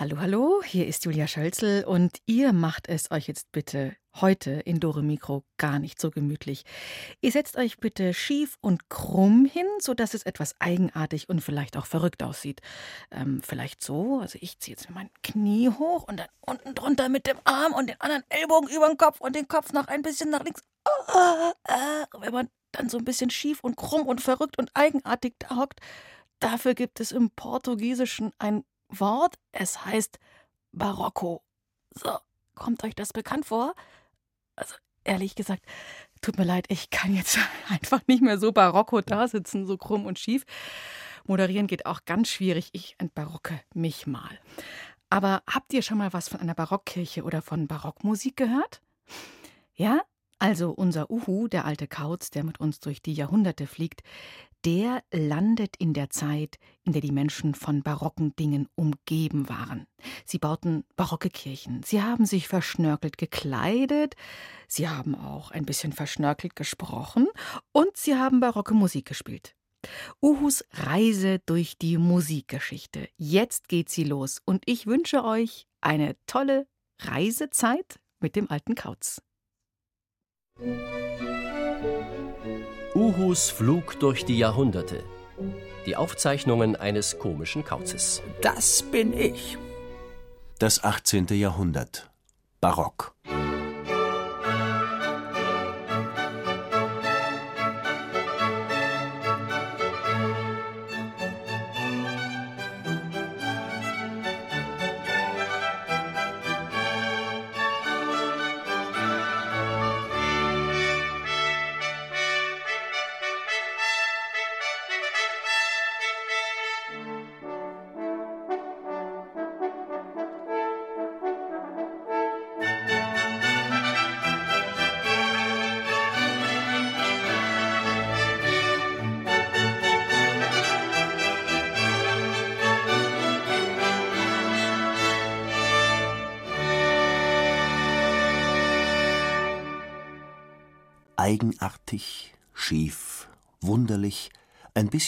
Hallo, hallo, hier ist Julia Schölzel und ihr macht es euch jetzt bitte heute in Dore Mikro gar nicht so gemütlich. Ihr setzt euch bitte schief und krumm hin, sodass es etwas eigenartig und vielleicht auch verrückt aussieht. Ähm, vielleicht so, also ich ziehe jetzt mein Knie hoch und dann unten drunter mit dem Arm und den anderen Ellbogen über den Kopf und den Kopf noch ein bisschen nach links. Ah, ah, wenn man dann so ein bisschen schief und krumm und verrückt und eigenartig da hockt, dafür gibt es im Portugiesischen ein Wort. Es heißt Barocco. So, kommt euch das bekannt vor? Also, ehrlich gesagt, tut mir leid, ich kann jetzt einfach nicht mehr so barocco da sitzen, so krumm und schief. Moderieren geht auch ganz schwierig. Ich entbarocke mich mal. Aber habt ihr schon mal was von einer Barockkirche oder von Barockmusik gehört? Ja? Also unser Uhu, der alte Kauz, der mit uns durch die Jahrhunderte fliegt, der landet in der Zeit, in der die Menschen von barocken Dingen umgeben waren. Sie bauten barocke Kirchen, sie haben sich verschnörkelt gekleidet, sie haben auch ein bisschen verschnörkelt gesprochen und sie haben barocke Musik gespielt. Uhus Reise durch die Musikgeschichte. Jetzt geht sie los und ich wünsche euch eine tolle Reisezeit mit dem alten Kauz. Uhus Flug durch die Jahrhunderte. Die Aufzeichnungen eines komischen Kauzes. Das bin ich. Das 18. Jahrhundert. Barock.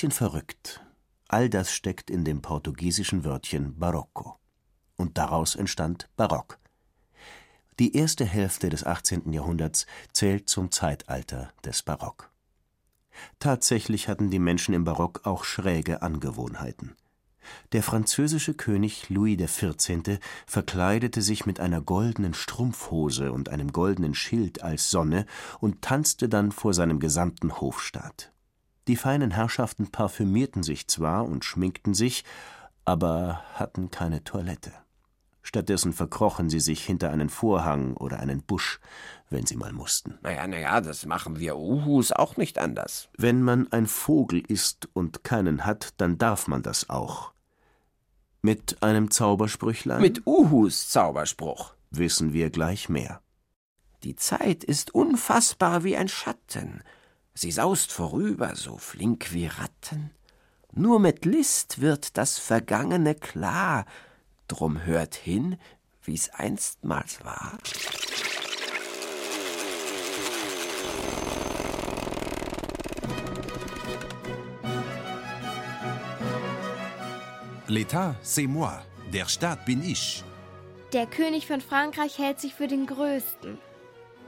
Bisschen verrückt. All das steckt in dem portugiesischen Wörtchen Barocco. Und daraus entstand Barock. Die erste Hälfte des 18. Jahrhunderts zählt zum Zeitalter des Barock. Tatsächlich hatten die Menschen im Barock auch schräge Angewohnheiten. Der französische König Louis XIV. verkleidete sich mit einer goldenen Strumpfhose und einem goldenen Schild als Sonne und tanzte dann vor seinem gesamten Hofstaat. Die feinen Herrschaften parfümierten sich zwar und schminkten sich, aber hatten keine Toilette. Stattdessen verkrochen sie sich hinter einen Vorhang oder einen Busch, wenn sie mal mussten. Naja, naja, das machen wir Uhus auch nicht anders. Wenn man ein Vogel ist und keinen hat, dann darf man das auch. Mit einem Zaubersprüchlein? Mit Uhus Zauberspruch. Wissen wir gleich mehr. Die Zeit ist unfassbar wie ein Schatten. Sie saust vorüber, so flink wie Ratten. Nur mit List wird das Vergangene klar. Drum hört hin, wie's einstmals war. L'État, c'est moi. Der Staat bin ich. Der König von Frankreich hält sich für den Größten.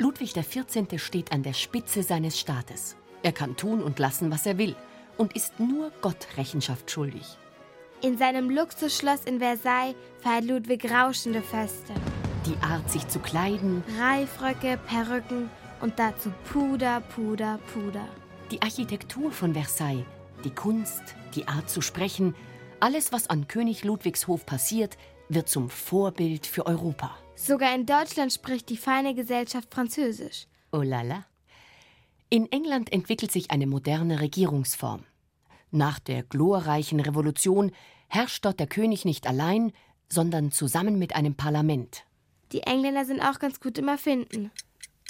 Ludwig XIV. steht an der Spitze seines Staates. Er kann tun und lassen, was er will und ist nur Gott Rechenschaft schuldig. In seinem Luxusschloss in Versailles feiert Ludwig rauschende Feste. Die Art, sich zu kleiden, Reifröcke, Perücken und dazu Puder, Puder, Puder. die Architektur von Versailles, die Kunst, die Art zu sprechen, alles, was an König Ludwigs Hof passiert, wird zum Vorbild für Europa. Sogar in Deutschland spricht die feine Gesellschaft Französisch. Oh la la. In England entwickelt sich eine moderne Regierungsform. Nach der glorreichen Revolution herrscht dort der König nicht allein, sondern zusammen mit einem Parlament. Die Engländer sind auch ganz gut im Erfinden.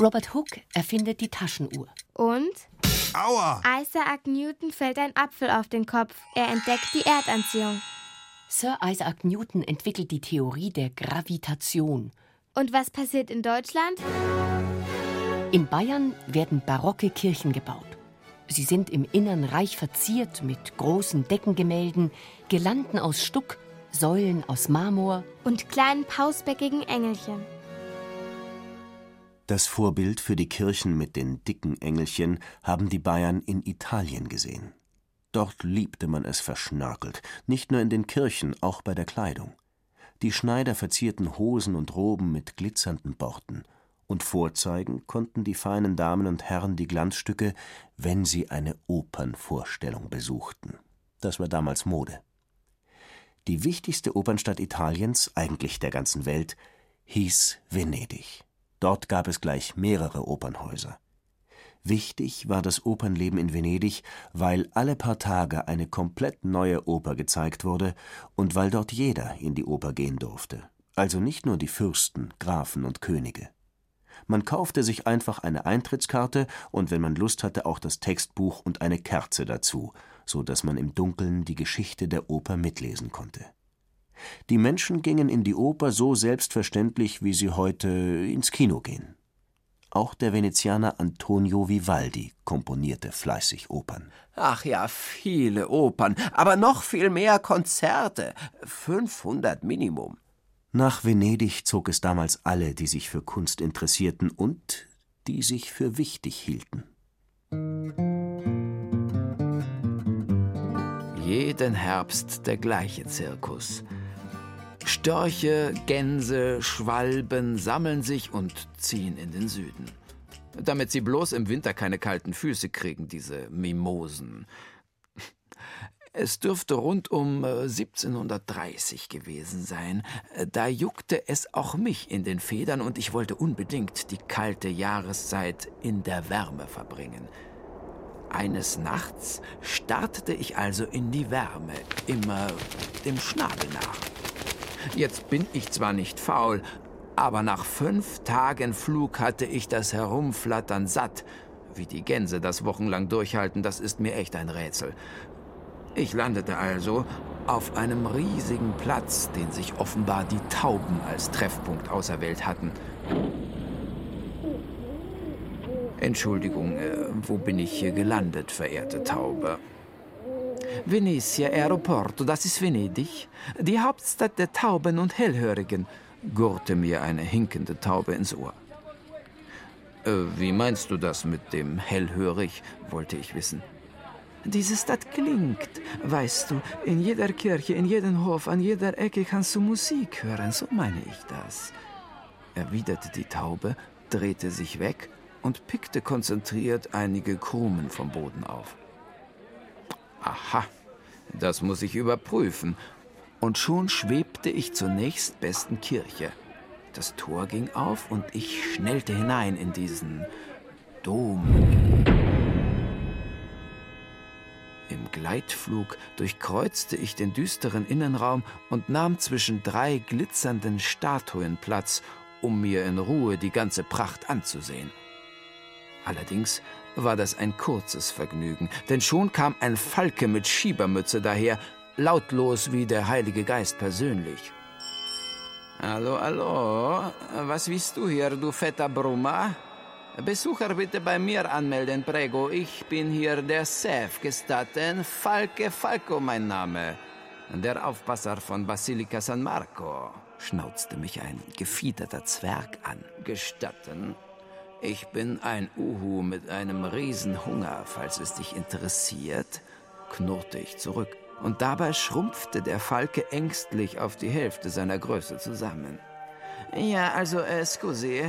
Robert Hooke erfindet die Taschenuhr. Und Aua! Isaac Newton fällt ein Apfel auf den Kopf. Er entdeckt die Erdanziehung. Sir Isaac Newton entwickelt die Theorie der Gravitation. Und was passiert in Deutschland? In Bayern werden barocke Kirchen gebaut. Sie sind im Innern reich verziert mit großen Deckengemälden, Girlanden aus Stuck, Säulen aus Marmor und kleinen pausbäckigen Engelchen. Das Vorbild für die Kirchen mit den dicken Engelchen haben die Bayern in Italien gesehen. Dort liebte man es verschnörkelt, nicht nur in den Kirchen, auch bei der Kleidung. Die Schneider verzierten Hosen und Roben mit glitzernden Borten, und vorzeigen konnten die feinen Damen und Herren die Glanzstücke, wenn sie eine Opernvorstellung besuchten. Das war damals Mode. Die wichtigste Opernstadt Italiens, eigentlich der ganzen Welt, hieß Venedig. Dort gab es gleich mehrere Opernhäuser. Wichtig war das Opernleben in Venedig, weil alle paar Tage eine komplett neue Oper gezeigt wurde und weil dort jeder in die Oper gehen durfte, also nicht nur die Fürsten, Grafen und Könige. Man kaufte sich einfach eine Eintrittskarte und wenn man Lust hatte, auch das Textbuch und eine Kerze dazu, so dass man im Dunkeln die Geschichte der Oper mitlesen konnte. Die Menschen gingen in die Oper so selbstverständlich, wie sie heute ins Kino gehen. Auch der Venezianer Antonio Vivaldi komponierte fleißig Opern. Ach ja, viele Opern, aber noch viel mehr Konzerte. 500 Minimum. Nach Venedig zog es damals alle, die sich für Kunst interessierten und die sich für wichtig hielten. Jeden Herbst der gleiche Zirkus. Störche, Gänse, Schwalben sammeln sich und ziehen in den Süden. Damit sie bloß im Winter keine kalten Füße kriegen, diese Mimosen. Es dürfte rund um 1730 äh, gewesen sein. Da juckte es auch mich in den Federn und ich wollte unbedingt die kalte Jahreszeit in der Wärme verbringen. Eines Nachts startete ich also in die Wärme, immer dem Schnabel nach. Jetzt bin ich zwar nicht faul, aber nach fünf Tagen Flug hatte ich das Herumflattern satt. Wie die Gänse das wochenlang durchhalten, das ist mir echt ein Rätsel. Ich landete also auf einem riesigen Platz, den sich offenbar die Tauben als Treffpunkt auserwählt hatten. Entschuldigung, äh, wo bin ich hier gelandet, verehrte Taube? Venezia Aeroporto, das ist Venedig, die Hauptstadt der Tauben und Hellhörigen, gurrte mir eine hinkende Taube ins Ohr. Äh, wie meinst du das mit dem hellhörig, wollte ich wissen. Diese Stadt klingt, weißt du, in jeder Kirche, in jedem Hof, an jeder Ecke kannst du Musik hören, so meine ich das, erwiderte die Taube, drehte sich weg und pickte konzentriert einige Krumen vom Boden auf. Aha, das muss ich überprüfen. Und schon schwebte ich zur nächstbesten Kirche. Das Tor ging auf und ich schnellte hinein in diesen Dom. Im Gleitflug durchkreuzte ich den düsteren Innenraum und nahm zwischen drei glitzernden Statuen Platz, um mir in Ruhe die ganze Pracht anzusehen. Allerdings war das ein kurzes Vergnügen, denn schon kam ein Falke mit Schiebermütze daher, lautlos wie der Heilige Geist persönlich. Hallo, hallo, was willst du hier, du fetter Brummer? Besucher bitte bei mir anmelden, prego. Ich bin hier der Chef, gestatten. Falke Falco mein Name. Der Aufpasser von Basilika San Marco, schnauzte mich ein gefiederter Zwerg an. Gestatten? Ich bin ein Uhu mit einem Riesenhunger, falls es dich interessiert, knurrte ich zurück, und dabei schrumpfte der Falke ängstlich auf die Hälfte seiner Größe zusammen. Ja, also, äh, scusi,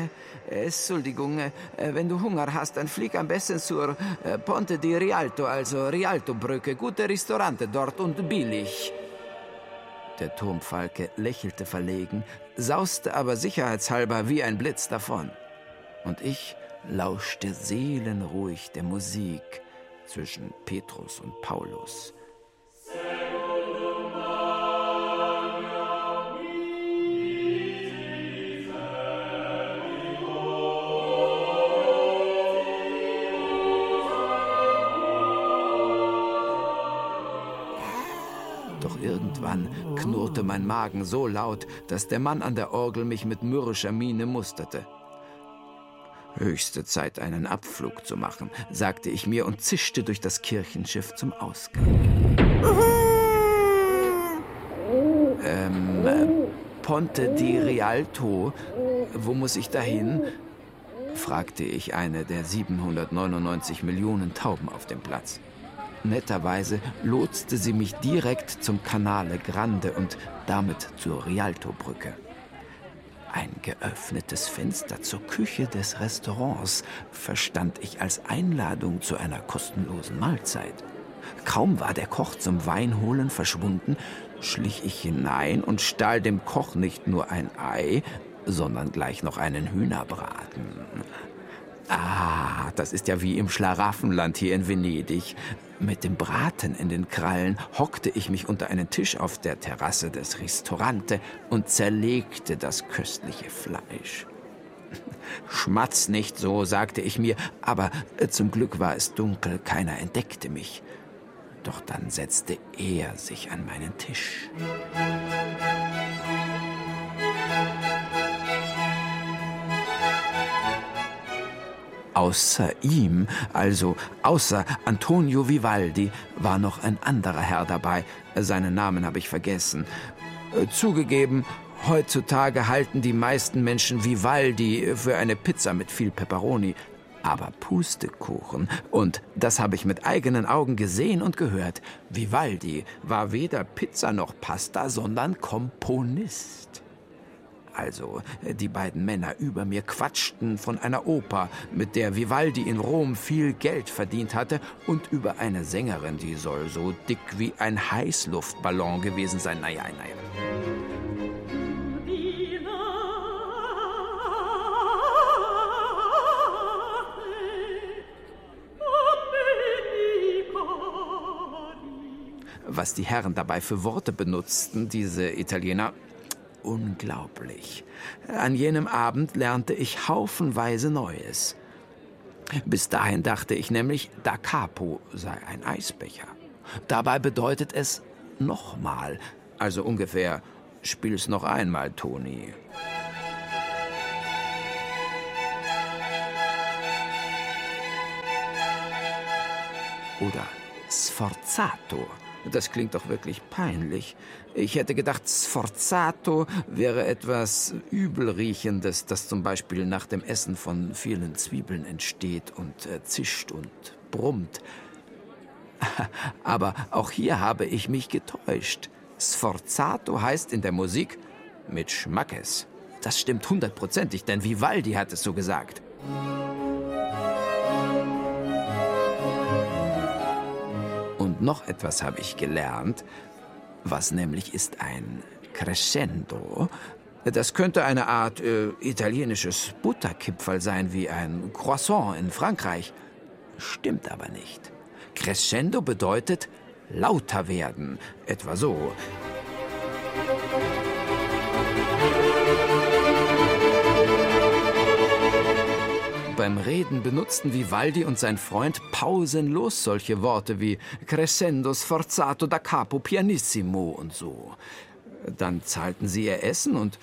äh, Entschuldigung, äh, wenn du Hunger hast, dann flieg am besten zur äh, Ponte di Rialto, also Rialto-Brücke. Gute Restaurante dort und billig. Der Turmfalke lächelte verlegen, sauste aber sicherheitshalber wie ein Blitz davon und ich lauschte seelenruhig der Musik zwischen Petrus und Paulus. Doch irgendwann knurrte mein Magen so laut, dass der Mann an der Orgel mich mit mürrischer Miene musterte. Höchste Zeit, einen Abflug zu machen, sagte ich mir und zischte durch das Kirchenschiff zum Ausgang. Ähm, äh, Ponte di Rialto, wo muss ich dahin? fragte ich eine der 799 Millionen Tauben auf dem Platz. Netterweise lotste sie mich direkt zum Canale Grande und damit zur Rialto-Brücke. Ein geöffnetes Fenster zur Küche des Restaurants verstand ich als Einladung zu einer kostenlosen Mahlzeit. Kaum war der Koch zum Weinholen verschwunden, schlich ich hinein und stahl dem Koch nicht nur ein Ei, sondern gleich noch einen Hühnerbraten. Ah, das ist ja wie im Schlaraffenland hier in Venedig. Mit dem Braten in den Krallen hockte ich mich unter einen Tisch auf der Terrasse des Ristorante und zerlegte das köstliche Fleisch. Schmatz nicht so, sagte ich mir, aber zum Glück war es dunkel, keiner entdeckte mich. Doch dann setzte er sich an meinen Tisch. Außer ihm, also außer Antonio Vivaldi, war noch ein anderer Herr dabei. Seinen Namen habe ich vergessen. Äh, zugegeben, heutzutage halten die meisten Menschen Vivaldi für eine Pizza mit viel Peperoni. Aber Pustekuchen, und das habe ich mit eigenen Augen gesehen und gehört, Vivaldi war weder Pizza noch Pasta, sondern Komponist. Also, die beiden Männer über mir quatschten von einer Oper, mit der Vivaldi in Rom viel Geld verdient hatte, und über eine Sängerin, die soll so dick wie ein Heißluftballon gewesen sein. Naja, naja. Was die Herren dabei für Worte benutzten, diese Italiener, unglaublich. An jenem Abend lernte ich haufenweise Neues. Bis dahin dachte ich nämlich, da capo sei ein Eisbecher. Dabei bedeutet es nochmal, also ungefähr, spiel's noch einmal, Toni. Oder Sforzato. Das klingt doch wirklich peinlich. Ich hätte gedacht, Sforzato wäre etwas Übelriechendes, das zum Beispiel nach dem Essen von vielen Zwiebeln entsteht und äh, zischt und brummt. Aber auch hier habe ich mich getäuscht. Sforzato heißt in der Musik mit Schmackes. Das stimmt hundertprozentig, denn Vivaldi hat es so gesagt. Noch etwas habe ich gelernt, was nämlich ist ein Crescendo. Das könnte eine Art äh, italienisches Butterkipferl sein, wie ein Croissant in Frankreich. Stimmt aber nicht. Crescendo bedeutet lauter werden, etwa so. Beim Reden benutzten Vivaldi und sein Freund pausenlos solche Worte wie crescendo sforzato da capo pianissimo und so. Dann zahlten sie ihr Essen und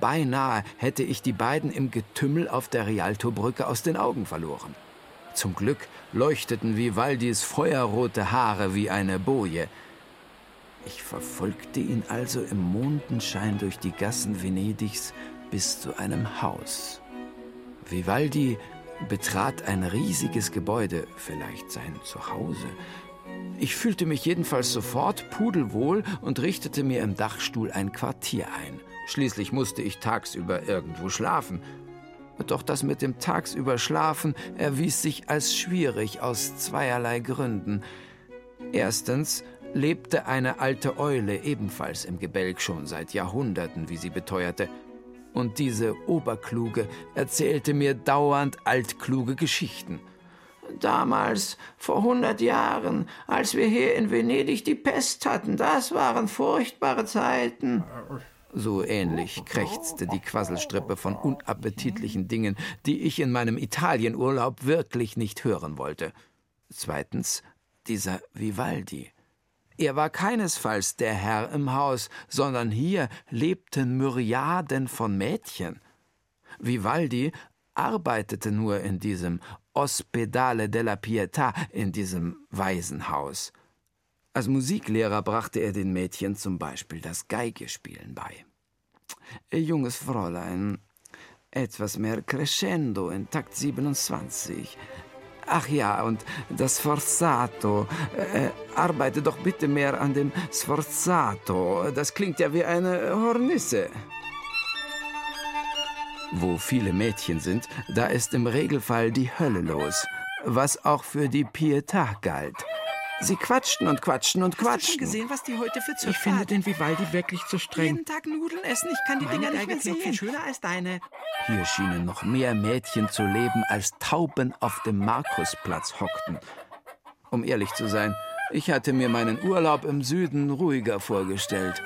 beinahe hätte ich die beiden im Getümmel auf der Rialto-Brücke aus den Augen verloren. Zum Glück leuchteten Vivaldis feuerrote Haare wie eine Boje. Ich verfolgte ihn also im Mondenschein durch die Gassen Venedigs bis zu einem Haus. Vivaldi betrat ein riesiges Gebäude, vielleicht sein Zuhause. Ich fühlte mich jedenfalls sofort pudelwohl und richtete mir im Dachstuhl ein Quartier ein. Schließlich musste ich tagsüber irgendwo schlafen. Doch das mit dem tagsüber Schlafen erwies sich als schwierig aus zweierlei Gründen. Erstens lebte eine alte Eule ebenfalls im Gebälk schon seit Jahrhunderten, wie sie beteuerte und diese Oberkluge erzählte mir dauernd altkluge Geschichten. Damals, vor hundert Jahren, als wir hier in Venedig die Pest hatten, das waren furchtbare Zeiten. So ähnlich krächzte die Quasselstrippe von unappetitlichen Dingen, die ich in meinem Italienurlaub wirklich nicht hören wollte. Zweitens, dieser Vivaldi. Er war keinesfalls der Herr im Haus, sondern hier lebten Myriaden von Mädchen. Vivaldi arbeitete nur in diesem Ospedale della Pietà, in diesem Waisenhaus. Als Musiklehrer brachte er den Mädchen zum Beispiel das Geigespielen bei. Junges Fräulein, etwas mehr Crescendo in Takt 27. Ach ja, und das Sforzato. Äh, arbeite doch bitte mehr an dem Sforzato. Das klingt ja wie eine Hornisse. Wo viele Mädchen sind, da ist im Regelfall die Hölle los, was auch für die Pietà galt. Sie quatschten und quatschten und quatschten. Hast du schon gesehen, was die heute für Zöpfe Ich finde den Vivaldi wirklich zu streng. Jeden Tag Nudeln essen, ich kann die Meine Dinger nicht mehr sehen. viel schöner als deine. Hier schienen noch mehr Mädchen zu leben, als Tauben auf dem Markusplatz hockten. Um ehrlich zu sein, ich hatte mir meinen Urlaub im Süden ruhiger vorgestellt.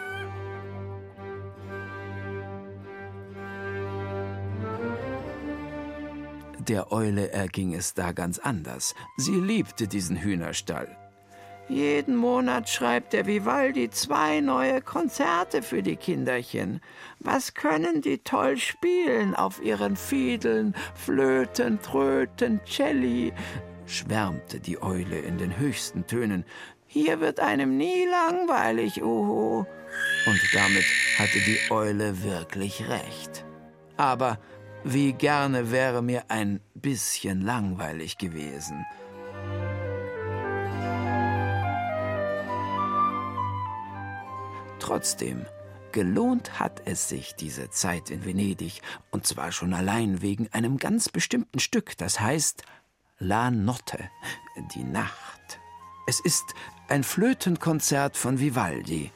Der Eule erging es da ganz anders. Sie liebte diesen Hühnerstall. Jeden Monat schreibt der Vivaldi zwei neue Konzerte für die Kinderchen. Was können die toll spielen auf ihren Fiedeln, Flöten, Tröten, Celli? schwärmte die Eule in den höchsten Tönen. Hier wird einem nie langweilig, uhu. Und damit hatte die Eule wirklich recht. Aber wie gerne wäre mir ein bisschen langweilig gewesen. Trotzdem, gelohnt hat es sich diese Zeit in Venedig, und zwar schon allein wegen einem ganz bestimmten Stück, das heißt La Notte, die Nacht. Es ist ein Flötenkonzert von Vivaldi.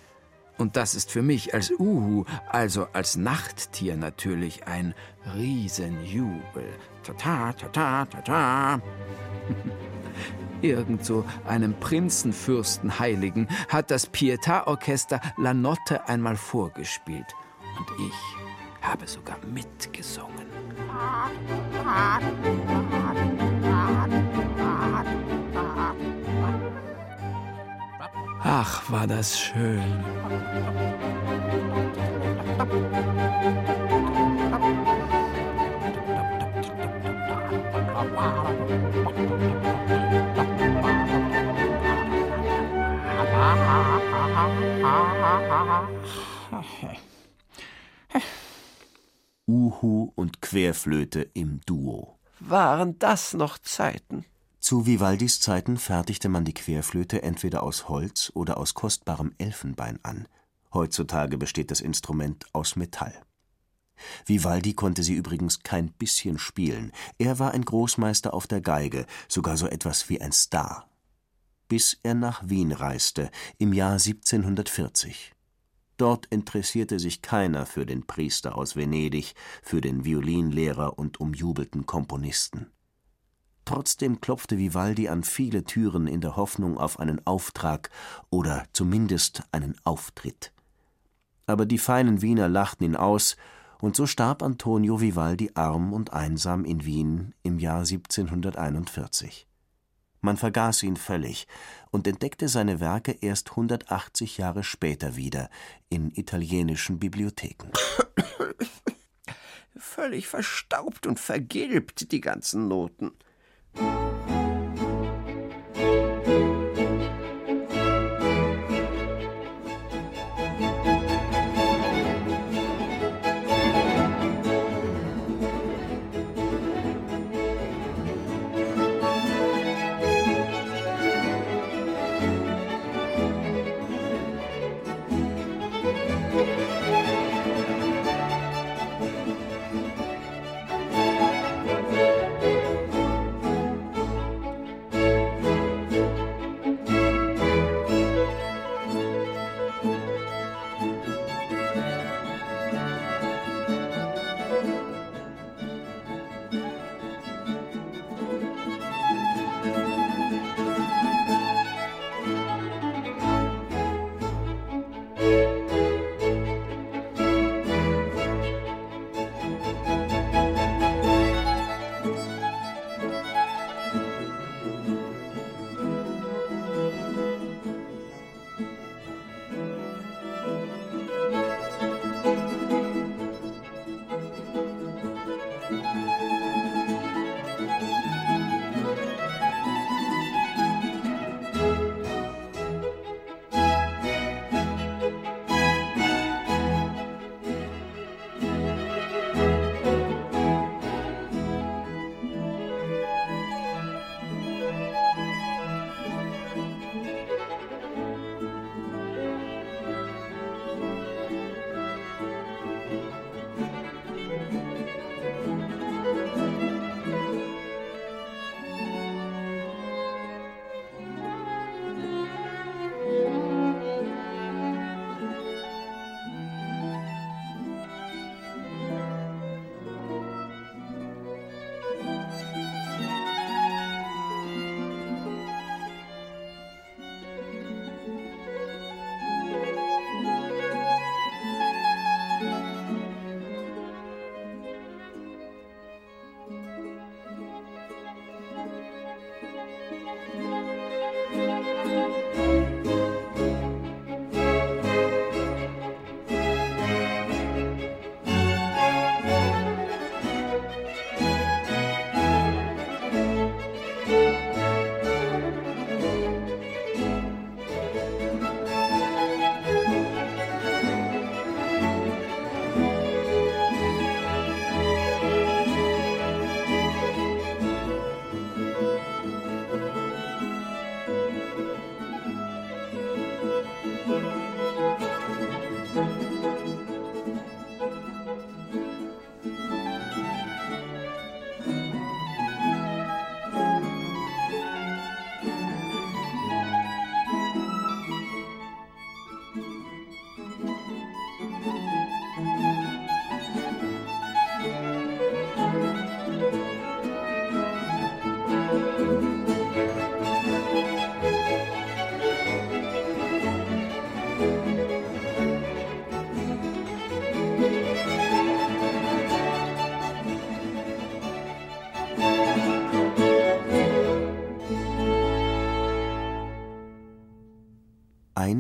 Und das ist für mich als Uhu, also als Nachttier natürlich ein Riesenjubel. Tata, tata, tata. Irgend einem Prinzenfürstenheiligen hat das Pietà-Orchester La Notte einmal vorgespielt. Und ich habe sogar mitgesungen. Ach, war das schön. Uhu und Querflöte im Duo. Waren das noch Zeiten? Zu Vivaldis Zeiten fertigte man die Querflöte entweder aus Holz oder aus kostbarem Elfenbein an. Heutzutage besteht das Instrument aus Metall. Vivaldi konnte sie übrigens kein bisschen spielen. Er war ein Großmeister auf der Geige, sogar so etwas wie ein Star. Bis er nach Wien reiste, im Jahr 1740. Dort interessierte sich keiner für den Priester aus Venedig, für den Violinlehrer und umjubelten Komponisten. Trotzdem klopfte Vivaldi an viele Türen in der Hoffnung auf einen Auftrag oder zumindest einen Auftritt. Aber die feinen Wiener lachten ihn aus, und so starb Antonio Vivaldi arm und einsam in Wien im Jahr 1741. Man vergaß ihn völlig und entdeckte seine Werke erst 180 Jahre später wieder in italienischen Bibliotheken. Völlig verstaubt und vergilbt, die ganzen Noten.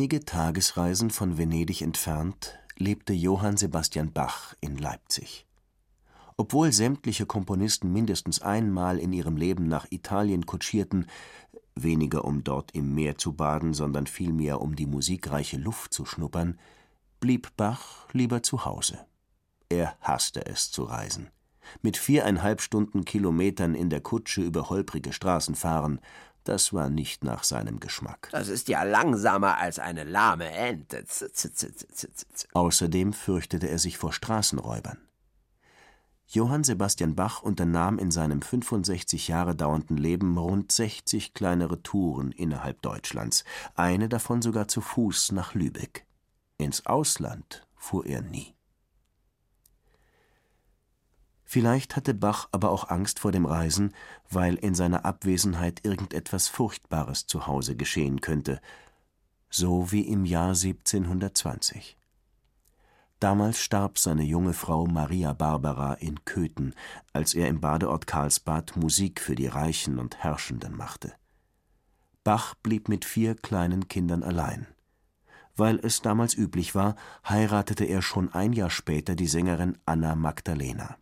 Wenige Tagesreisen von Venedig entfernt lebte Johann Sebastian Bach in Leipzig. Obwohl sämtliche Komponisten mindestens einmal in ihrem Leben nach Italien kutschierten, weniger um dort im Meer zu baden, sondern vielmehr um die musikreiche Luft zu schnuppern, blieb Bach lieber zu Hause. Er hasste es zu reisen. Mit viereinhalb Stunden Kilometern in der Kutsche über holprige Straßen fahren, das war nicht nach seinem Geschmack. Das ist ja langsamer als eine lahme Ente. Außerdem fürchtete er sich vor Straßenräubern. Johann Sebastian Bach unternahm in seinem 65 Jahre dauernden Leben rund 60 kleinere Touren innerhalb Deutschlands, eine davon sogar zu Fuß nach Lübeck. Ins Ausland fuhr er nie. Vielleicht hatte Bach aber auch Angst vor dem Reisen, weil in seiner Abwesenheit irgendetwas Furchtbares zu Hause geschehen könnte, so wie im Jahr 1720. Damals starb seine junge Frau Maria Barbara in Köthen, als er im Badeort Karlsbad Musik für die Reichen und Herrschenden machte. Bach blieb mit vier kleinen Kindern allein. Weil es damals üblich war, heiratete er schon ein Jahr später die Sängerin Anna Magdalena.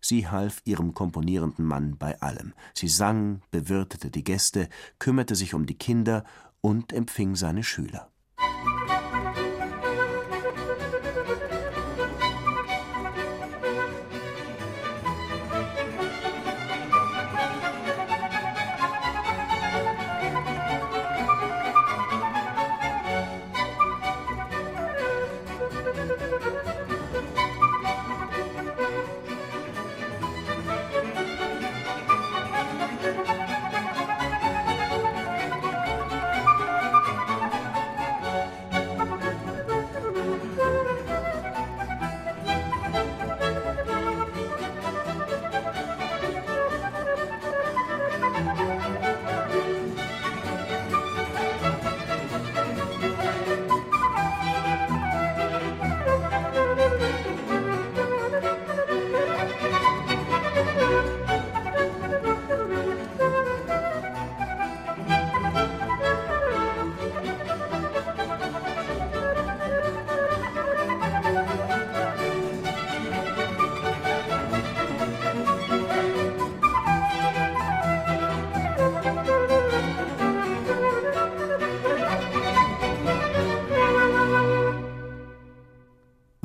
Sie half ihrem komponierenden Mann bei allem. Sie sang, bewirtete die Gäste, kümmerte sich um die Kinder und empfing seine Schüler.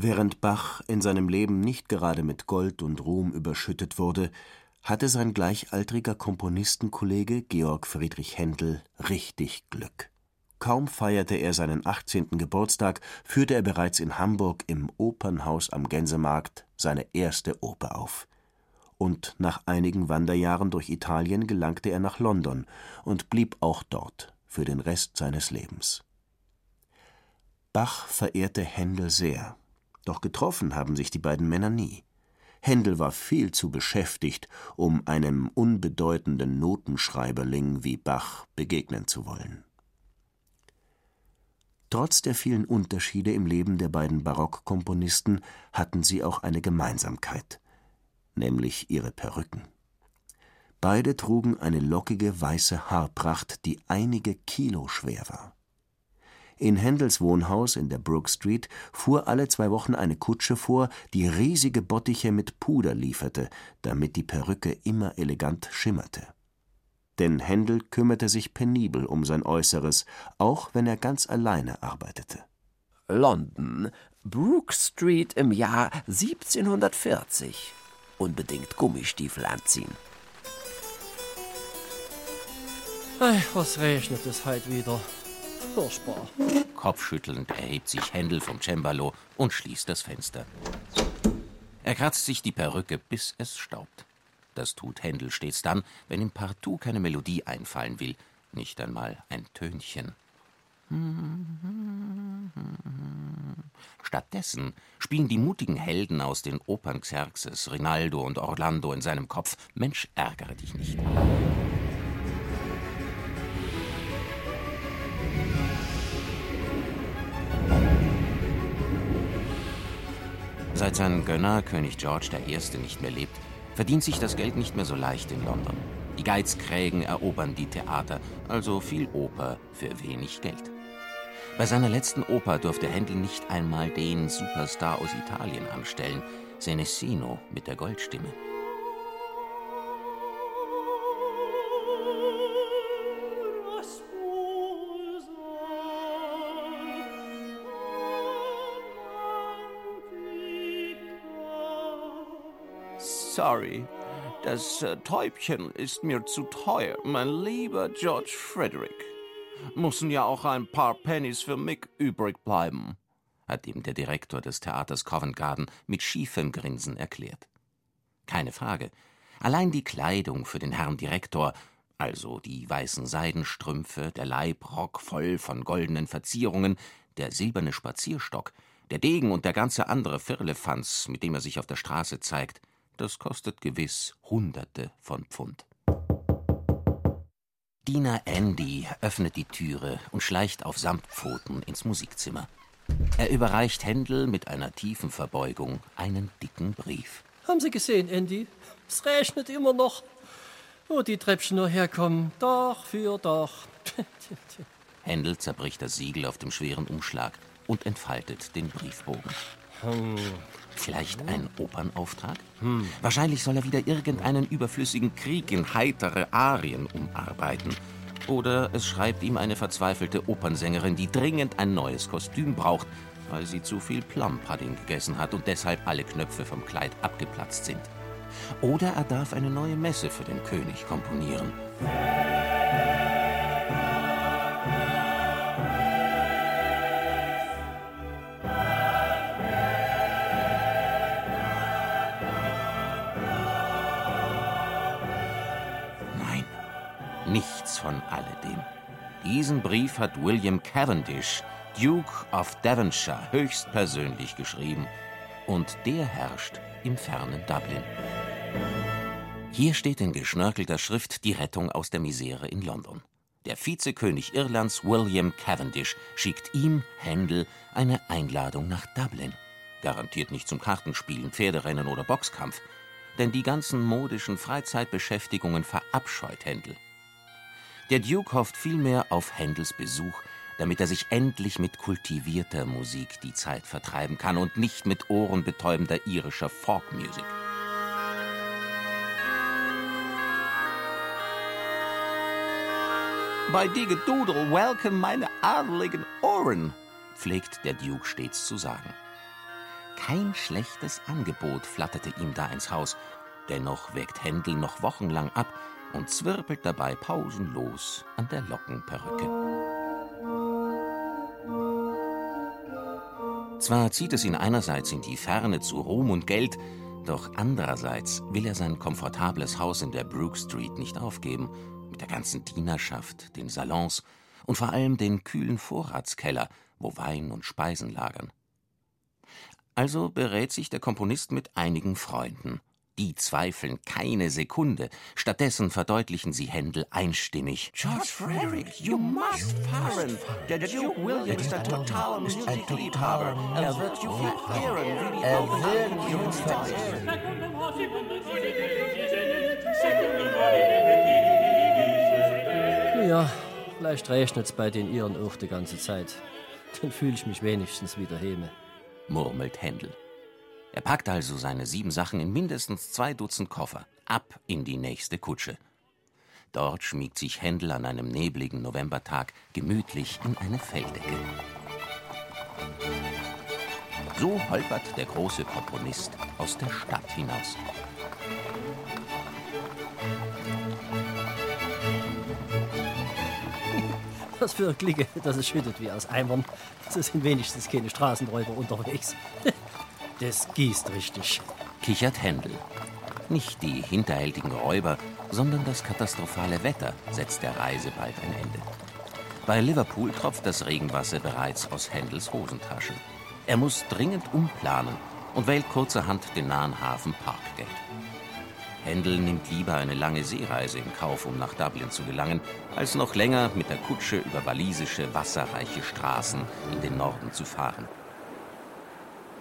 Während Bach in seinem Leben nicht gerade mit Gold und Ruhm überschüttet wurde, hatte sein gleichaltriger Komponistenkollege Georg Friedrich Händel richtig Glück. Kaum feierte er seinen 18. Geburtstag, führte er bereits in Hamburg im Opernhaus am Gänsemarkt seine erste Oper auf. Und nach einigen Wanderjahren durch Italien gelangte er nach London und blieb auch dort für den Rest seines Lebens. Bach verehrte Händel sehr doch getroffen haben sich die beiden Männer nie. Händel war viel zu beschäftigt, um einem unbedeutenden Notenschreiberling wie Bach begegnen zu wollen. Trotz der vielen Unterschiede im Leben der beiden Barockkomponisten hatten sie auch eine Gemeinsamkeit, nämlich ihre Perücken. Beide trugen eine lockige weiße Haarpracht, die einige Kilo schwer war. In Händels Wohnhaus in der Brook Street fuhr alle zwei Wochen eine Kutsche vor, die riesige Bottiche mit Puder lieferte, damit die Perücke immer elegant schimmerte. Denn Händel kümmerte sich penibel um sein Äußeres, auch wenn er ganz alleine arbeitete. London, Brook Street im Jahr 1740. Unbedingt Gummistiefel anziehen. Ei, was regnet es heute wieder? Furchtbar. Kopfschüttelnd erhebt sich Händel vom Cembalo und schließt das Fenster. Er kratzt sich die Perücke, bis es staubt. Das tut Händel stets dann, wenn ihm partout keine Melodie einfallen will, nicht einmal ein Tönchen. Stattdessen spielen die mutigen Helden aus den Opern Xerxes, Rinaldo und Orlando in seinem Kopf Mensch, ärgere dich nicht. Seit sein Gönner, König George I., nicht mehr lebt, verdient sich das Geld nicht mehr so leicht in London. Die Geizkrägen erobern die Theater, also viel Oper für wenig Geld. Bei seiner letzten Oper durfte Händel nicht einmal den Superstar aus Italien anstellen, Senesino mit der Goldstimme. Sorry, das äh, Täubchen ist mir zu teuer, mein lieber George Frederick. Müssen ja auch ein paar Pennies für Mick übrig bleiben, hat ihm der Direktor des Theaters Covent Garden mit schiefem Grinsen erklärt. Keine Frage. Allein die Kleidung für den Herrn Direktor, also die weißen Seidenstrümpfe, der Leibrock voll von goldenen Verzierungen, der silberne Spazierstock, der Degen und der ganze andere Firlefanz, mit dem er sich auf der Straße zeigt, das kostet gewiss Hunderte von Pfund. Diener Andy öffnet die Türe und schleicht auf Samtpfoten ins Musikzimmer. Er überreicht Händel mit einer tiefen Verbeugung einen dicken Brief. Haben Sie gesehen, Andy? Es regnet immer noch. Wo die Treppchen nur herkommen. Doch für doch. Händel zerbricht das Siegel auf dem schweren Umschlag und entfaltet den Briefbogen. Hm. Vielleicht ein Opernauftrag? Hm. Wahrscheinlich soll er wieder irgendeinen überflüssigen Krieg in heitere Arien umarbeiten. Oder es schreibt ihm eine verzweifelte Opernsängerin, die dringend ein neues Kostüm braucht, weil sie zu viel Plum-Pudding gegessen hat und deshalb alle Knöpfe vom Kleid abgeplatzt sind. Oder er darf eine neue Messe für den König komponieren. Alledem. Diesen Brief hat William Cavendish, Duke of Devonshire, höchstpersönlich geschrieben. Und der herrscht im fernen Dublin. Hier steht in geschnörkelter Schrift die Rettung aus der Misere in London. Der Vizekönig Irlands William Cavendish schickt ihm, Händel, eine Einladung nach Dublin. Garantiert nicht zum Kartenspielen, Pferderennen oder Boxkampf, denn die ganzen modischen Freizeitbeschäftigungen verabscheut Händel. Der Duke hofft vielmehr auf Händels Besuch, damit er sich endlich mit kultivierter Musik die Zeit vertreiben kann und nicht mit ohrenbetäubender irischer Folkmusik. Bei dir Dudel welcome meine adeligen Ohren, pflegt der Duke stets zu sagen. Kein schlechtes Angebot flatterte ihm da ins Haus, dennoch wägt Händel noch wochenlang ab, und zwirbelt dabei pausenlos an der Lockenperücke. Zwar zieht es ihn einerseits in die Ferne zu Ruhm und Geld, doch andererseits will er sein komfortables Haus in der Brook Street nicht aufgeben, mit der ganzen Dienerschaft, den Salons und vor allem den kühlen Vorratskeller, wo Wein und Speisen lagern. Also berät sich der Komponist mit einigen Freunden die zweifeln keine Sekunde. Stattdessen verdeutlichen sie Händel einstimmig. George Frederick, you must fahren. Der Duke William ist ein totaler Musikliebhaber. Er wird you verehren, wie die you verehren. Ja, vielleicht regnet's bei den Iren auch die ganze Zeit. Dann fühle ich mich wenigstens wieder heme. Murmelt Händel. Er packt also seine sieben Sachen in mindestens zwei Dutzend Koffer, ab in die nächste Kutsche. Dort schmiegt sich Händel an einem nebligen Novembertag gemütlich in eine Felldecke. So holpert der große Komponist aus der Stadt hinaus. Was für Klicke, dass es schüttet wie aus Eimern. So sind wenigstens keine Straßenräuber unterwegs. Das gießt richtig. Kichert Händel. Nicht die hinterhältigen Räuber, sondern das katastrophale Wetter setzt der Reise bald ein Ende. Bei Liverpool tropft das Regenwasser bereits aus Händels Hosentaschen. Er muss dringend umplanen und wählt kurzerhand den nahen Hafen Parkgate. Händel nimmt lieber eine lange Seereise in Kauf, um nach Dublin zu gelangen, als noch länger mit der Kutsche über walisische, wasserreiche Straßen in den Norden zu fahren.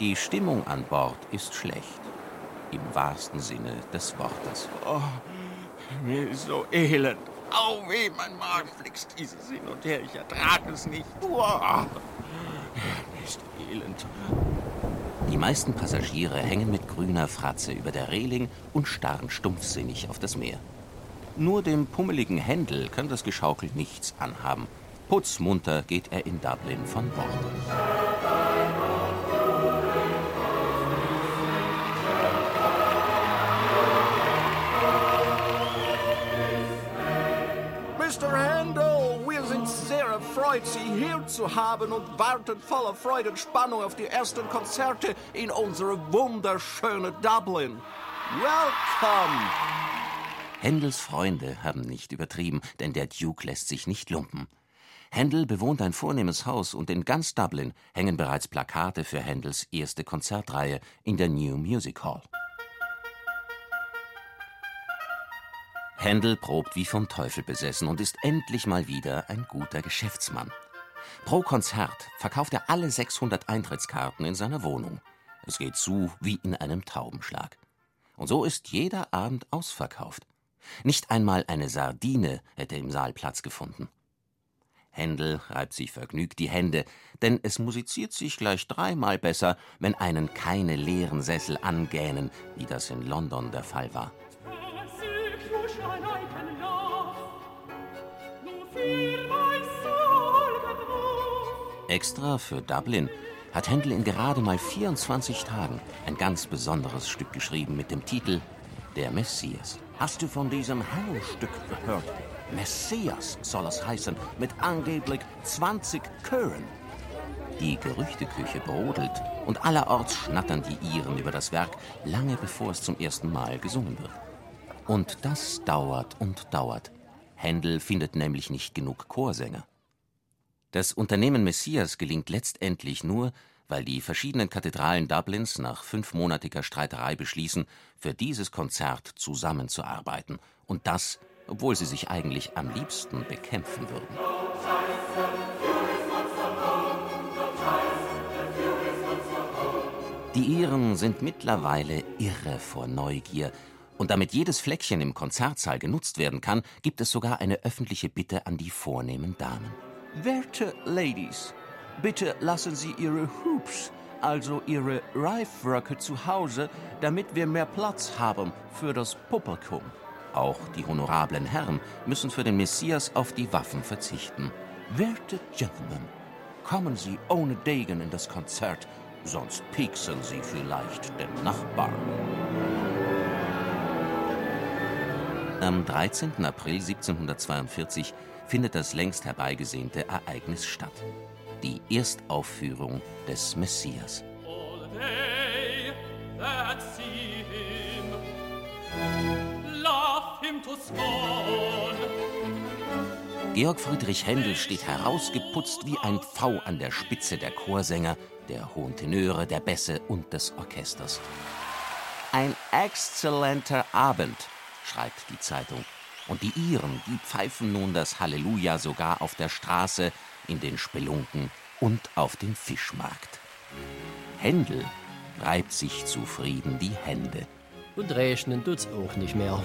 Die Stimmung an Bord ist schlecht. Im wahrsten Sinne des Wortes. Oh, mir ist so elend. Au weh, mein Magen flixt dieses hin und her. Ich ertrage es nicht. Uah. Ist elend. Die meisten Passagiere hängen mit grüner Fratze über der Reling und starren stumpfsinnig auf das Meer. Nur dem pummeligen Händel kann das Geschaukel nichts anhaben. Putzmunter geht er in Dublin von Bord. Erfreut, Sie hier zu haben und warten voller Freude und Spannung auf die ersten Konzerte in unsere wunderschöne Dublin. Welcome! Händels Freunde haben nicht übertrieben, denn der Duke lässt sich nicht lumpen. Händel bewohnt ein vornehmes Haus und in ganz Dublin hängen bereits Plakate für Händels erste Konzertreihe in der New Music Hall. Händel probt wie vom Teufel besessen und ist endlich mal wieder ein guter Geschäftsmann. Pro Konzert verkauft er alle 600 Eintrittskarten in seiner Wohnung. Es geht zu wie in einem Taubenschlag. Und so ist jeder Abend ausverkauft. Nicht einmal eine Sardine hätte im Saal Platz gefunden. Händel reibt sich vergnügt die Hände, denn es musiziert sich gleich dreimal besser, wenn einen keine leeren Sessel angähnen, wie das in London der Fall war. Extra für Dublin hat Händel in gerade mal 24 Tagen ein ganz besonderes Stück geschrieben mit dem Titel Der Messias. Hast du von diesem Handelsstück gehört? Messias soll es heißen, mit angeblich 20 Chören. Die Gerüchteküche brodelt und allerorts schnattern die Iren über das Werk, lange bevor es zum ersten Mal gesungen wird. Und das dauert und dauert. Händel findet nämlich nicht genug Chorsänger. Das Unternehmen Messias gelingt letztendlich nur, weil die verschiedenen Kathedralen Dublins nach fünfmonatiger Streiterei beschließen, für dieses Konzert zusammenzuarbeiten. Und das, obwohl sie sich eigentlich am liebsten bekämpfen würden. Die Iren sind mittlerweile irre vor Neugier. Und damit jedes Fleckchen im Konzertsaal genutzt werden kann, gibt es sogar eine öffentliche Bitte an die vornehmen Damen. Werte Ladies, bitte lassen Sie Ihre Hoops, also Ihre Reifröcke zu Hause, damit wir mehr Platz haben für das Publikum. Auch die honorablen Herren müssen für den Messias auf die Waffen verzichten. Werte Gentlemen, kommen Sie ohne Degen in das Konzert, sonst pieksen Sie vielleicht den Nachbarn. Am 13. April 1742 findet das längst herbeigesehnte Ereignis statt. Die Erstaufführung des Messias. Georg Friedrich Händel steht herausgeputzt wie ein Pfau an der Spitze der Chorsänger, der hohen Tenöre, der Bässe und des Orchesters. Ein exzellenter Abend, schreibt die Zeitung. Und die Iren, die pfeifen nun das Halleluja sogar auf der Straße, in den Spelunken und auf dem Fischmarkt. Händel reibt sich zufrieden die Hände. Und rechnen tut's auch nicht mehr.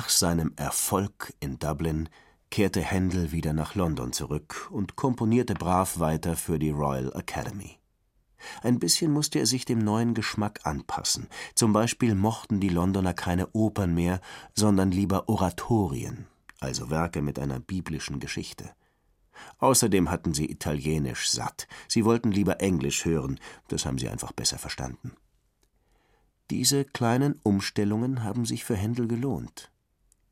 Nach seinem Erfolg in Dublin kehrte Händel wieder nach London zurück und komponierte brav weiter für die Royal Academy. Ein bisschen musste er sich dem neuen Geschmack anpassen. Zum Beispiel mochten die Londoner keine Opern mehr, sondern lieber Oratorien, also Werke mit einer biblischen Geschichte. Außerdem hatten sie Italienisch satt. Sie wollten lieber Englisch hören, das haben sie einfach besser verstanden. Diese kleinen Umstellungen haben sich für Händel gelohnt.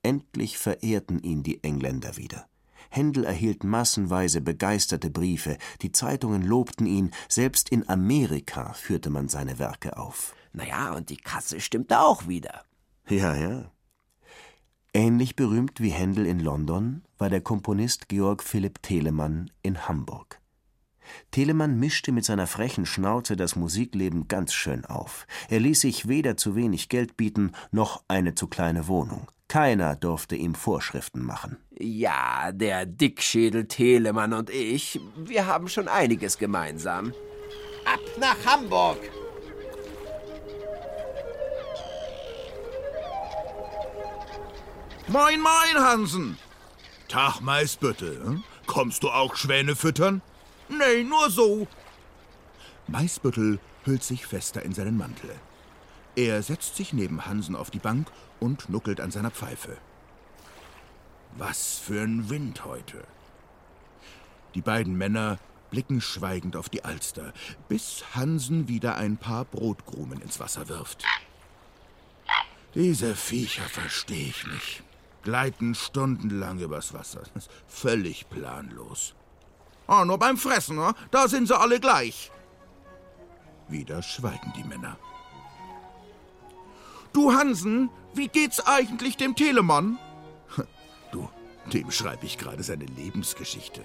Endlich verehrten ihn die Engländer wieder. Händel erhielt massenweise begeisterte Briefe, die Zeitungen lobten ihn, selbst in Amerika führte man seine Werke auf. Naja, und die Kasse stimmte auch wieder. Ja, ja. Ähnlich berühmt wie Händel in London war der Komponist Georg Philipp Telemann in Hamburg. Telemann mischte mit seiner frechen Schnauze das Musikleben ganz schön auf. Er ließ sich weder zu wenig Geld bieten, noch eine zu kleine Wohnung. Keiner durfte ihm Vorschriften machen. Ja, der Dickschädel Telemann und ich, wir haben schon einiges gemeinsam. Ab nach Hamburg! Moin, moin, Hansen! Tag, Maisbüttel. Hm? Kommst du auch Schwäne füttern? Nee, nur so. Maisbüttel hüllt sich fester in seinen Mantel. Er setzt sich neben Hansen auf die Bank und nuckelt an seiner Pfeife. Was für ein Wind heute. Die beiden Männer blicken schweigend auf die Alster, bis Hansen wieder ein paar Brotkrumen ins Wasser wirft. Diese Viecher verstehe ich nicht. Gleiten stundenlang übers Wasser. Völlig planlos. Ah, nur beim Fressen, ne? da sind sie alle gleich. Wieder schweigen die Männer. Du Hansen, wie geht's eigentlich dem Telemann? Du, dem schreibe ich gerade seine Lebensgeschichte.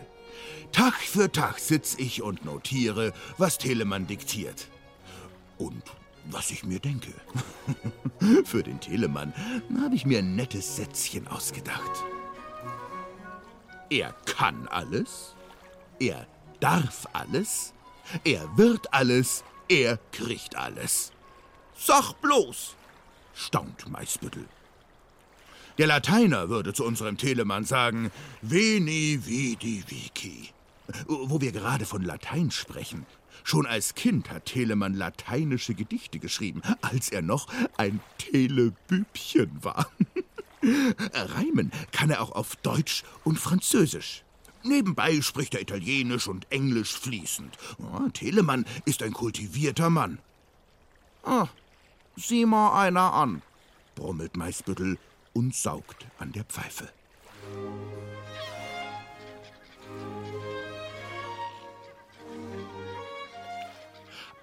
Tag für Tag sitz ich und notiere, was Telemann diktiert. Und was ich mir denke. Für den Telemann habe ich mir ein nettes Sätzchen ausgedacht. Er kann alles, er darf alles, er wird alles, er kriegt alles. Sag bloß, staunt Maisbüttel. Der Lateiner würde zu unserem Telemann sagen, Veni, vidi, vici. Wo wir gerade von Latein sprechen. Schon als Kind hat Telemann lateinische Gedichte geschrieben, als er noch ein Telebübchen war. Reimen kann er auch auf Deutsch und Französisch. Nebenbei spricht er Italienisch und Englisch fließend. Oh, Telemann ist ein kultivierter Mann. Ah, sieh mal einer an, brummelt Maisbüttel und saugt an der Pfeife.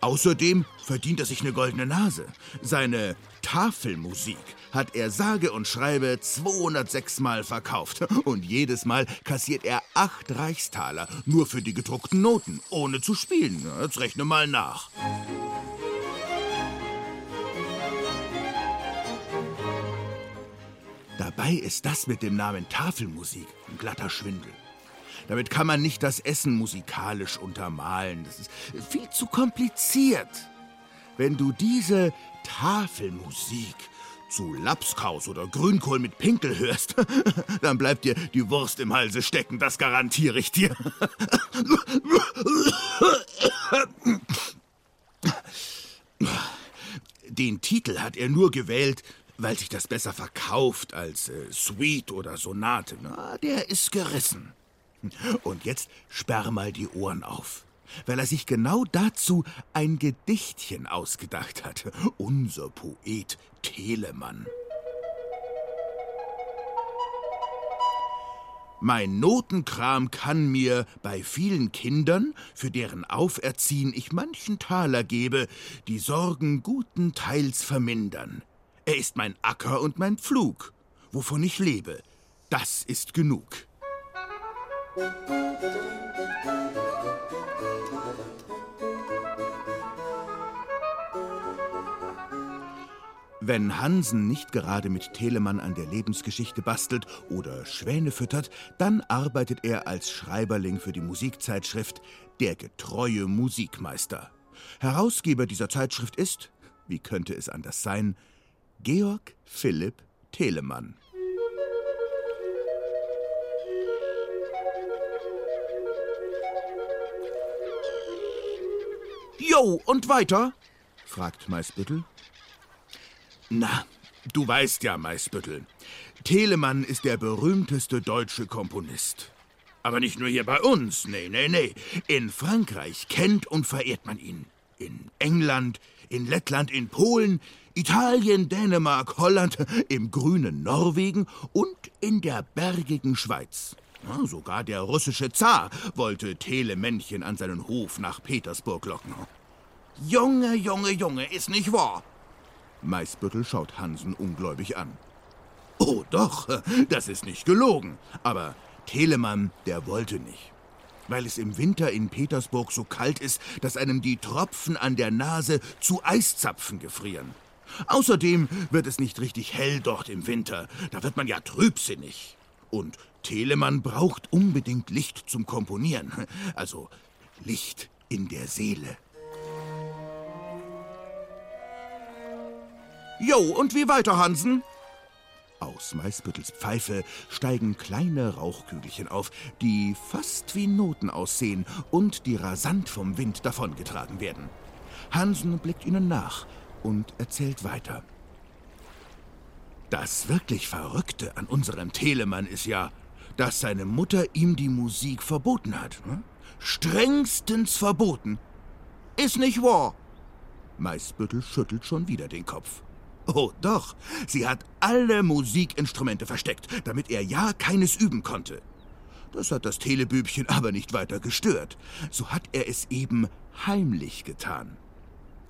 Außerdem verdient er sich eine goldene Nase. Seine Tafelmusik hat er sage und schreibe 206 Mal verkauft. Und jedes Mal kassiert er acht Reichstaler nur für die gedruckten Noten, ohne zu spielen. Jetzt rechne mal nach. Dabei ist das mit dem Namen Tafelmusik ein glatter Schwindel. Damit kann man nicht das Essen musikalisch untermalen. Das ist viel zu kompliziert. Wenn du diese Tafelmusik zu Lapskaus oder Grünkohl mit Pinkel hörst, dann bleibt dir die Wurst im Halse stecken, das garantiere ich dir. Den Titel hat er nur gewählt, weil sich das besser verkauft als äh, Suite oder Sonate. Na, der ist gerissen. Und jetzt sperr mal die Ohren auf, weil er sich genau dazu ein Gedichtchen ausgedacht hat. Unser Poet Telemann. Mein Notenkram kann mir bei vielen Kindern, für deren Auferziehen ich manchen Taler gebe, die Sorgen guten Teils vermindern. Er ist mein Acker und mein Pflug, wovon ich lebe. Das ist genug. Wenn Hansen nicht gerade mit Telemann an der Lebensgeschichte bastelt oder Schwäne füttert, dann arbeitet er als Schreiberling für die Musikzeitschrift Der getreue Musikmeister. Herausgeber dieser Zeitschrift ist, wie könnte es anders sein, Georg Philipp Telemann. Jo, und weiter? fragt Maisbüttel. Na, du weißt ja, Maisbüttel. Telemann ist der berühmteste deutsche Komponist. Aber nicht nur hier bei uns, nee, nee, nee. In Frankreich kennt und verehrt man ihn. In England, in Lettland, in Polen, Italien, Dänemark, Holland, im grünen Norwegen und in der bergigen Schweiz. Ja, sogar der russische Zar wollte Telemännchen an seinen Hof nach Petersburg locken. Junge, Junge, Junge, ist nicht wahr. Maisbüttel schaut Hansen ungläubig an. Oh doch, das ist nicht gelogen. Aber Telemann, der wollte nicht. Weil es im Winter in Petersburg so kalt ist, dass einem die Tropfen an der Nase zu Eiszapfen gefrieren. Außerdem wird es nicht richtig hell dort im Winter. Da wird man ja trübsinnig. Und Telemann braucht unbedingt Licht zum Komponieren. Also Licht in der Seele. Jo, und wie weiter, Hansen? Aus Maisbüttels Pfeife steigen kleine Rauchkügelchen auf, die fast wie Noten aussehen und die rasant vom Wind davongetragen werden. Hansen blickt ihnen nach und erzählt weiter. Das wirklich Verrückte an unserem Telemann ist ja, dass seine Mutter ihm die Musik verboten hat. Hm? Strengstens verboten. Ist nicht wahr? Maisbüttel schüttelt schon wieder den Kopf. Oh, doch. Sie hat alle Musikinstrumente versteckt, damit er ja keines üben konnte. Das hat das Telebübchen aber nicht weiter gestört. So hat er es eben heimlich getan.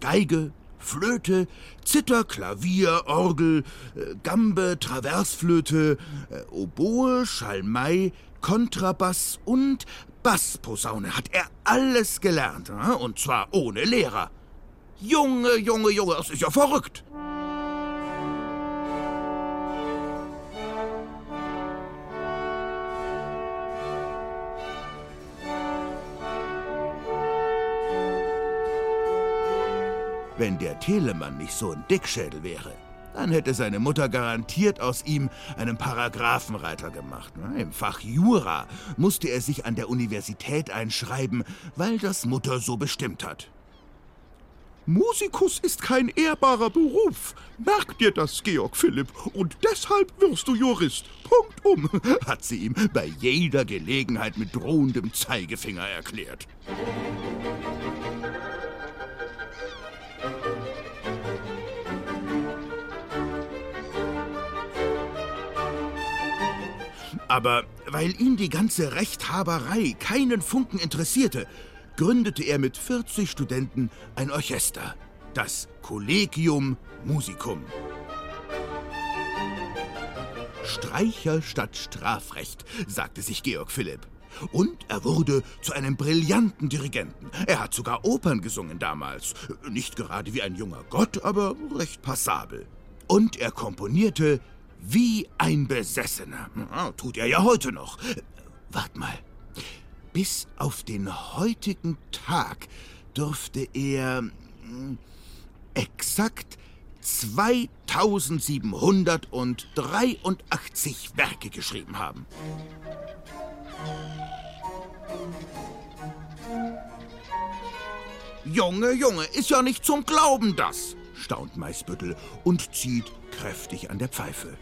Geige, Flöte, Zither, Klavier, Orgel, äh, Gambe, Traversflöte, äh, Oboe, Schalmei, Kontrabass und Bassposaune hat er alles gelernt. Und zwar ohne Lehrer. Junge, Junge, Junge, das ist ja verrückt. Wenn der Telemann nicht so ein Dickschädel wäre, dann hätte seine Mutter garantiert aus ihm einen Paragraphenreiter gemacht. Im Fach Jura musste er sich an der Universität einschreiben, weil das Mutter so bestimmt hat. Musikus ist kein ehrbarer Beruf. Merk dir das, Georg Philipp, und deshalb wirst du Jurist. Punkt um, hat sie ihm bei jeder Gelegenheit mit drohendem Zeigefinger erklärt. Aber weil ihn die ganze Rechthaberei keinen Funken interessierte, gründete er mit 40 Studenten ein Orchester, das Collegium Musicum. Streicher statt Strafrecht, sagte sich Georg Philipp. Und er wurde zu einem brillanten Dirigenten. Er hat sogar Opern gesungen damals. Nicht gerade wie ein junger Gott, aber recht passabel. Und er komponierte wie ein Besessener. Tut er ja heute noch. Wart mal. Bis auf den heutigen Tag dürfte er hm, exakt 2783 Werke geschrieben haben. Junge, Junge, ist ja nicht zum Glauben das, staunt Maisbüttel und zieht kräftig an der Pfeife.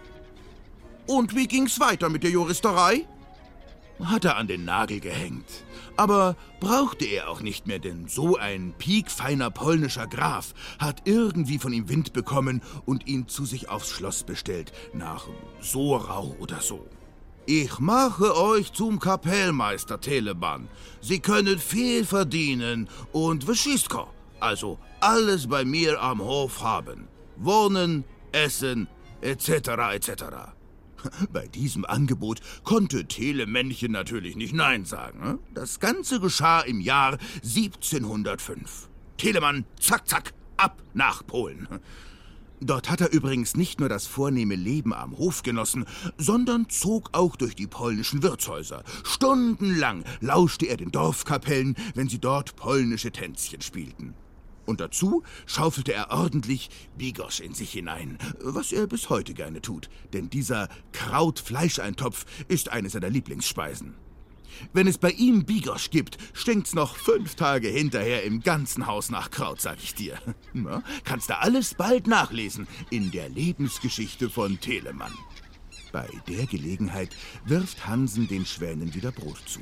Und wie ging's weiter mit der Juristerei? Hat er an den Nagel gehängt. Aber brauchte er auch nicht mehr, denn so ein piekfeiner polnischer Graf hat irgendwie von ihm Wind bekommen und ihn zu sich aufs Schloss bestellt, nach Sorau oder so. Ich mache euch zum Kapellmeister, Telemann. Sie können viel verdienen und Wyschistko, also alles bei mir am Hof haben. Wohnen, essen, etc., etc. Bei diesem Angebot konnte Telemännchen natürlich nicht Nein sagen. Ne? Das Ganze geschah im Jahr 1705. Telemann, zack, zack, ab nach Polen. Dort hat er übrigens nicht nur das vornehme Leben am Hof genossen, sondern zog auch durch die polnischen Wirtshäuser. Stundenlang lauschte er den Dorfkapellen, wenn sie dort polnische Tänzchen spielten. Und dazu schaufelte er ordentlich Bigos in sich hinein, was er bis heute gerne tut, denn dieser Kraut-Fleischeintopf ist eine seiner Lieblingsspeisen. Wenn es bei ihm Bigosch gibt, stinkt's noch fünf Tage hinterher im ganzen Haus nach Kraut, sag ich dir. Na, kannst du alles bald nachlesen in der Lebensgeschichte von Telemann. Bei der Gelegenheit wirft Hansen den Schwänen wieder Brot zu.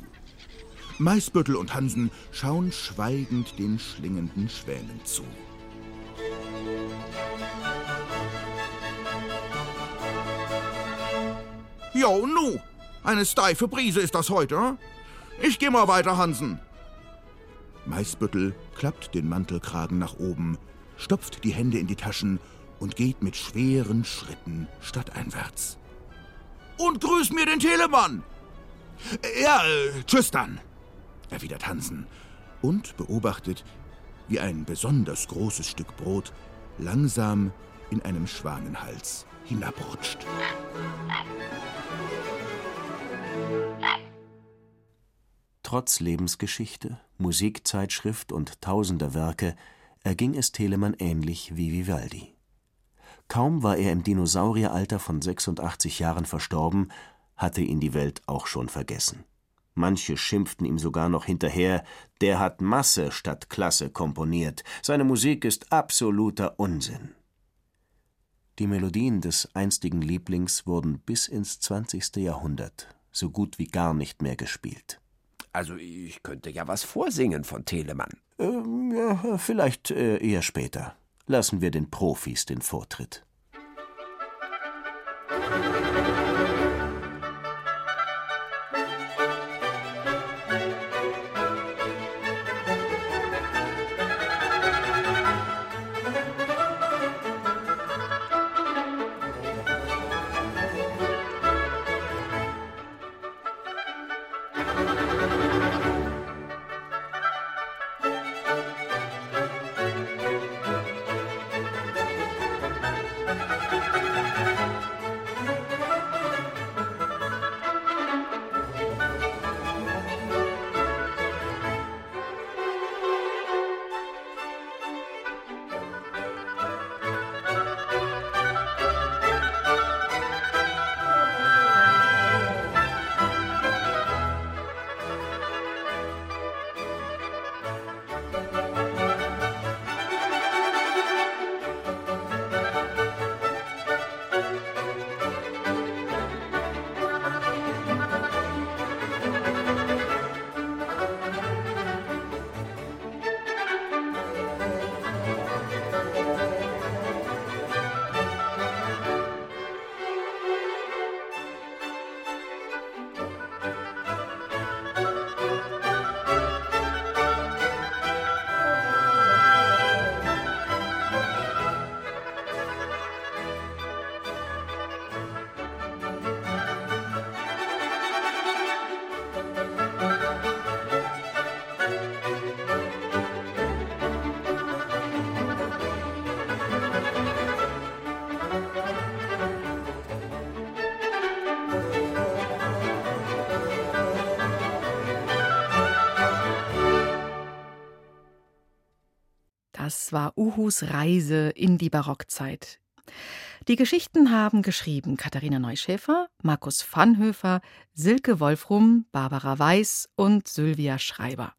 Maisbüttel und Hansen schauen schweigend den schlingenden Schwänen zu. Jo, nu, eine steife Brise ist das heute, hm? Ich geh mal weiter, Hansen. Maisbüttel klappt den Mantelkragen nach oben, stopft die Hände in die Taschen und geht mit schweren Schritten stadteinwärts. Und grüß mir den Telemann! Ja, äh, tschüss dann, erwidert Hansen und beobachtet, wie ein besonders großes Stück Brot langsam in einem Schwanenhals hinabrutscht. Trotz Lebensgeschichte, Musikzeitschrift und tausender Werke erging es Telemann ähnlich wie Vivaldi. Kaum war er im Dinosaurieralter von 86 Jahren verstorben, hatte ihn die Welt auch schon vergessen. Manche schimpften ihm sogar noch hinterher, der hat Masse statt Klasse komponiert, seine Musik ist absoluter Unsinn. Die Melodien des einstigen Lieblings wurden bis ins 20. Jahrhundert so gut wie gar nicht mehr gespielt. Also ich könnte ja was vorsingen von Telemann. Ähm, ja, vielleicht äh, eher später. Lassen wir den Profis den Vortritt. Das war Uhus Reise in die Barockzeit. Die Geschichten haben geschrieben Katharina Neuschäfer, Markus Vanhöfer, Silke Wolfrum, Barbara Weiß und Sylvia Schreiber.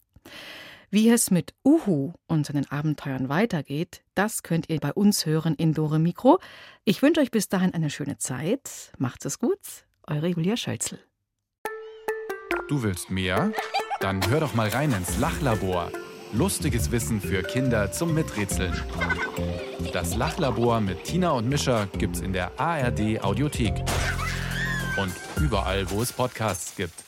Wie es mit Uhu und seinen Abenteuern weitergeht, das könnt ihr bei uns hören in Dore Mikro. Ich wünsche euch bis dahin eine schöne Zeit. Macht's es gut. Eure Julia Schölzel. Du willst mehr? Dann hör doch mal rein ins Lachlabor. Lustiges Wissen für Kinder zum Miträtseln. Das Lachlabor mit Tina und Mischa gibt's in der ARD Audiothek. Und überall, wo es Podcasts gibt.